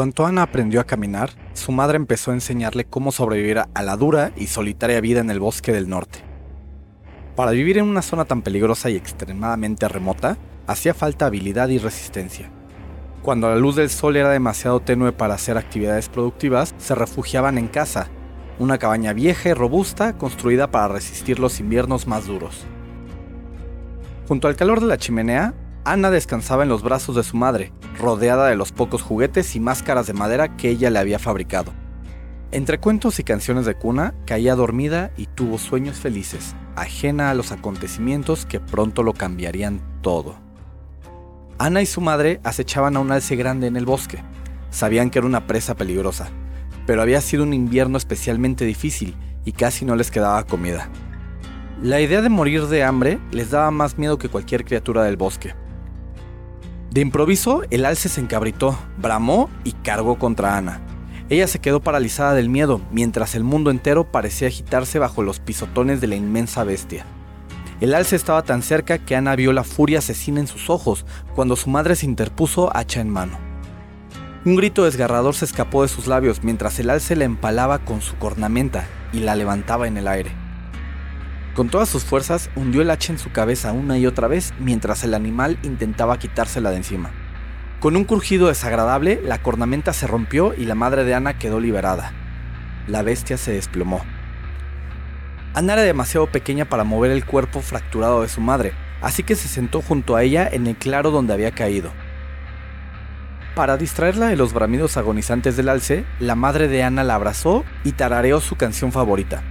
cuanto Ana aprendió a caminar, su madre empezó a enseñarle cómo sobrevivir a la dura y solitaria vida en el bosque del norte. Para vivir en una zona tan peligrosa y extremadamente remota, hacía falta habilidad y resistencia. Cuando la luz del sol era demasiado tenue para hacer actividades productivas, se refugiaban en casa, una cabaña vieja y robusta construida para resistir los inviernos más duros. Junto al calor de la chimenea, Ana descansaba en los brazos de su madre, rodeada de los pocos juguetes y máscaras de madera que ella le había fabricado. Entre cuentos y canciones de cuna, caía dormida y tuvo sueños felices, ajena a los acontecimientos que pronto lo cambiarían todo. Ana y su madre acechaban a un alce grande en el bosque. Sabían que era una presa peligrosa, pero había sido un invierno especialmente difícil y casi no les quedaba comida. La idea de morir de hambre les daba más miedo que cualquier criatura del bosque. De improviso, el alce se encabritó, bramó y cargó contra Ana. Ella se quedó paralizada del miedo, mientras el mundo entero parecía agitarse bajo los pisotones de la inmensa bestia. El alce estaba tan cerca que Ana vio la furia asesina en sus ojos cuando su madre se interpuso hacha en mano. Un grito desgarrador se escapó de sus labios mientras el alce la empalaba con su cornamenta y la levantaba en el aire. Con todas sus fuerzas hundió el hacha en su cabeza una y otra vez mientras el animal intentaba quitársela de encima. Con un crujido desagradable, la cornamenta se rompió y la madre de Ana quedó liberada. La bestia se desplomó. Ana era demasiado pequeña para mover el cuerpo fracturado de su madre, así que se sentó junto a ella en el claro donde había caído. Para distraerla de los bramidos agonizantes del alce, la madre de Ana la abrazó y tarareó su canción favorita.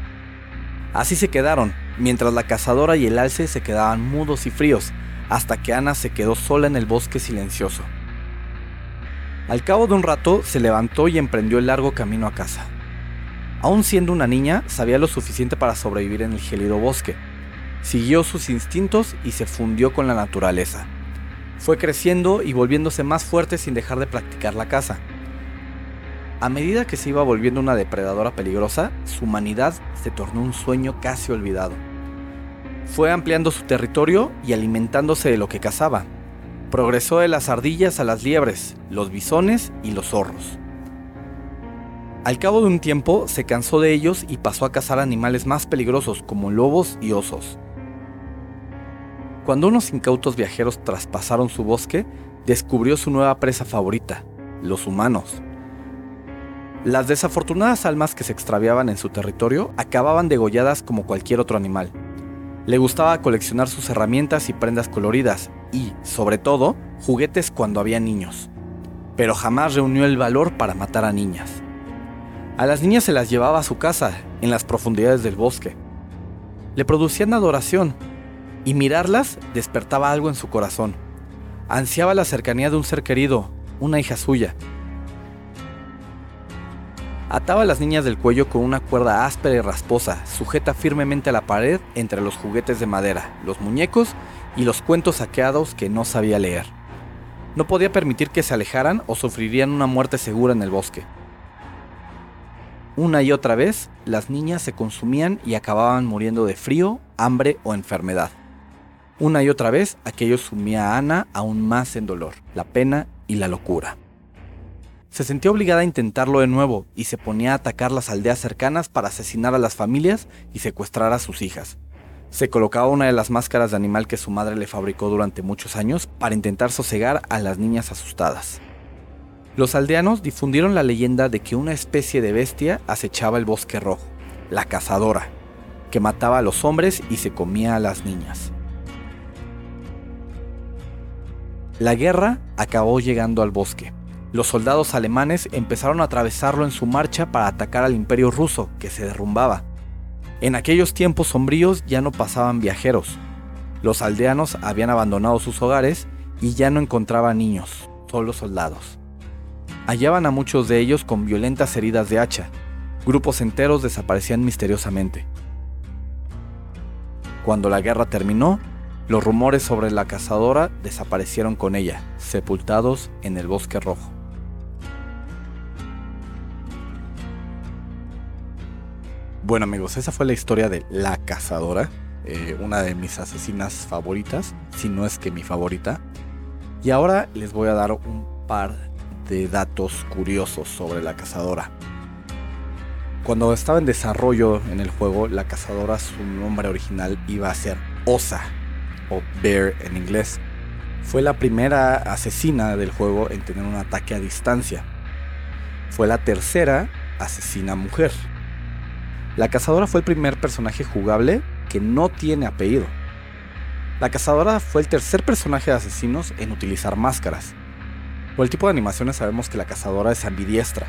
Así se quedaron, mientras la cazadora y el alce se quedaban mudos y fríos, hasta que Ana se quedó sola en el bosque silencioso. Al cabo de un rato se levantó y emprendió el largo camino a casa. Aún siendo una niña, sabía lo suficiente para sobrevivir en el gélido bosque. Siguió sus instintos y se fundió con la naturaleza. Fue creciendo y volviéndose más fuerte sin dejar de practicar la caza. A medida que se iba volviendo una depredadora peligrosa, su humanidad se tornó un sueño casi olvidado. Fue ampliando su territorio y alimentándose de lo que cazaba. Progresó de las ardillas a las liebres, los bisones y los zorros. Al cabo de un tiempo se cansó de ellos y pasó a cazar animales más peligrosos como lobos y osos. Cuando unos incautos viajeros traspasaron su bosque, descubrió su nueva presa favorita, los humanos. Las desafortunadas almas que se extraviaban en su territorio acababan degolladas como cualquier otro animal. Le gustaba coleccionar sus herramientas y prendas coloridas y, sobre todo, juguetes cuando había niños. Pero jamás reunió el valor para matar a niñas. A las niñas se las llevaba a su casa, en las profundidades del bosque. Le producían adoración, y mirarlas despertaba algo en su corazón. Ansiaba la cercanía de un ser querido, una hija suya, Ataba a las niñas del cuello con una cuerda áspera y rasposa, sujeta firmemente a la pared entre los juguetes de madera, los muñecos y los cuentos saqueados que no sabía leer. No podía permitir que se alejaran o sufrirían una muerte segura en el bosque. Una y otra vez, las niñas se consumían y acababan muriendo de frío, hambre o enfermedad. Una y otra vez, aquello sumía a Ana aún más en dolor, la pena y la locura. Se sentía obligada a intentarlo de nuevo y se ponía a atacar las aldeas cercanas para asesinar a las familias y secuestrar a sus hijas. Se colocaba una de las máscaras de animal que su madre le fabricó durante muchos años para intentar sosegar a las niñas asustadas. Los aldeanos difundieron la leyenda de que una especie de bestia acechaba el bosque rojo, la cazadora, que mataba a los hombres y se comía a las niñas. La guerra acabó llegando al bosque, los soldados alemanes empezaron a atravesarlo en su marcha para atacar al imperio ruso, que se derrumbaba. En aquellos tiempos sombríos ya no pasaban viajeros. Los aldeanos habían abandonado sus hogares y ya no encontraban niños, solo soldados. Hallaban a muchos de ellos con violentas heridas de hacha. Grupos enteros desaparecían misteriosamente. Cuando la guerra terminó, los rumores sobre la cazadora desaparecieron con ella, sepultados en el bosque rojo. Bueno amigos, esa fue la historia de La Cazadora, eh, una de mis asesinas favoritas, si no es que mi favorita. Y ahora les voy a dar un par de datos curiosos sobre la cazadora. Cuando estaba en desarrollo en el juego, la cazadora, su nombre original iba a ser Osa, o Bear en inglés. Fue la primera asesina del juego en tener un ataque a distancia. Fue la tercera asesina mujer. La cazadora fue el primer personaje jugable que no tiene apellido. La cazadora fue el tercer personaje de asesinos en utilizar máscaras. Por el tipo de animaciones sabemos que la cazadora es ambidiestra,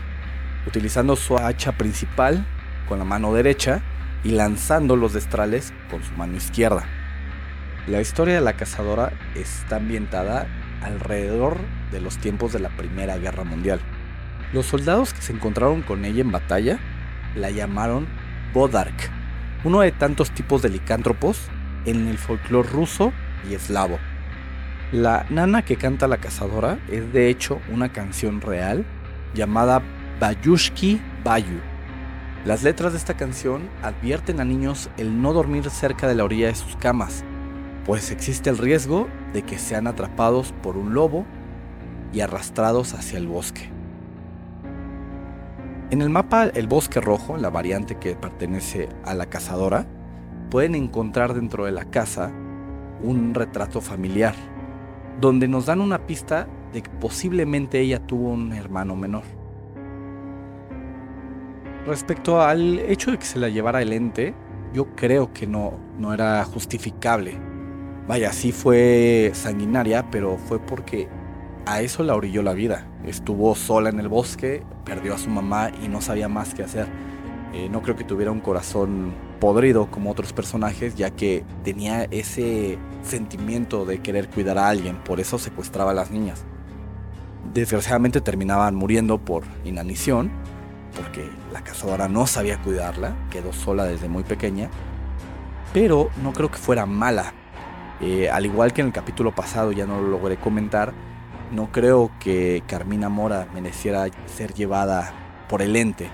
utilizando su hacha principal con la mano derecha y lanzando los destrales con su mano izquierda. La historia de la cazadora está ambientada alrededor de los tiempos de la Primera Guerra Mundial. Los soldados que se encontraron con ella en batalla la llamaron Bodark, uno de tantos tipos de licántropos en el folclore ruso y eslavo. La nana que canta la cazadora es de hecho una canción real llamada Bayushki Bayu. Las letras de esta canción advierten a niños el no dormir cerca de la orilla de sus camas, pues existe el riesgo de que sean atrapados por un lobo y arrastrados hacia el bosque. En el mapa El Bosque Rojo, la variante que pertenece a la cazadora, pueden encontrar dentro de la casa un retrato familiar, donde nos dan una pista de que posiblemente ella tuvo un hermano menor. Respecto al hecho de que se la llevara el ente, yo creo que no, no era justificable. Vaya, sí fue sanguinaria, pero fue porque a eso la orilló la vida. Estuvo sola en el bosque, perdió a su mamá y no sabía más qué hacer. Eh, no creo que tuviera un corazón podrido como otros personajes, ya que tenía ese sentimiento de querer cuidar a alguien, por eso secuestraba a las niñas. Desgraciadamente terminaban muriendo por inanición, porque la cazadora no sabía cuidarla, quedó sola desde muy pequeña, pero no creo que fuera mala. Eh, al igual que en el capítulo pasado ya no lo logré comentar, no creo que Carmina Mora mereciera ser llevada por el ente,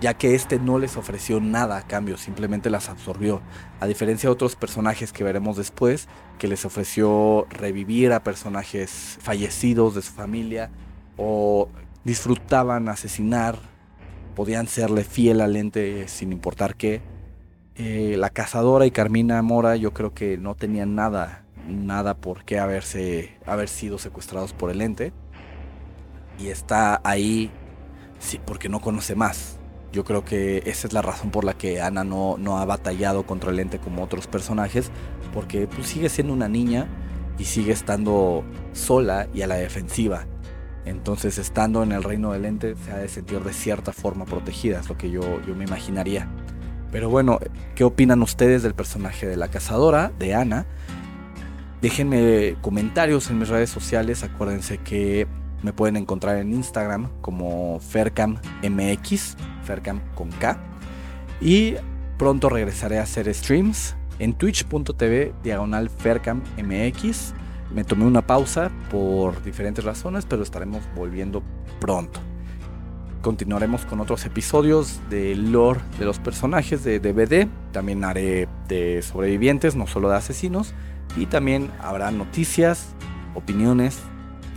ya que este no les ofreció nada a cambio, simplemente las absorbió, a diferencia de otros personajes que veremos después, que les ofreció revivir a personajes fallecidos de su familia o disfrutaban asesinar podían serle fiel al ente sin importar qué. Eh, la cazadora y Carmina Mora yo creo que no tenían nada, nada por qué haberse, haber sido secuestrados por el ente. Y está ahí sí, porque no conoce más. Yo creo que esa es la razón por la que Ana no, no ha batallado contra el ente como otros personajes, porque pues, sigue siendo una niña y sigue estando sola y a la defensiva. Entonces, estando en el reino del ente, se ha de sentir de cierta forma protegida, es lo que yo, yo me imaginaría. Pero bueno, ¿qué opinan ustedes del personaje de la cazadora, de Ana? Déjenme comentarios en mis redes sociales. Acuérdense que me pueden encontrar en Instagram como FercamMX, Fercam con K. Y pronto regresaré a hacer streams en twitch.tv diagonal FercamMX me tomé una pausa por diferentes razones, pero estaremos volviendo pronto. Continuaremos con otros episodios de lore de los personajes de DVD. También haré de sobrevivientes, no solo de asesinos. Y también habrá noticias, opiniones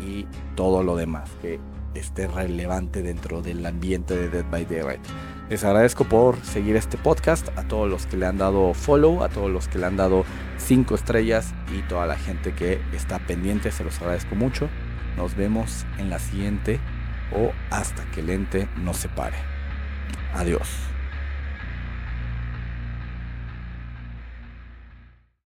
y todo lo demás que esté relevante dentro del ambiente de Dead by Daylight. Les agradezco por seguir este podcast, a todos los que le han dado follow, a todos los que le han dado 5 estrellas y toda la gente que está pendiente, se los agradezco mucho. Nos vemos en la siguiente o hasta que el ente nos separe. Adiós.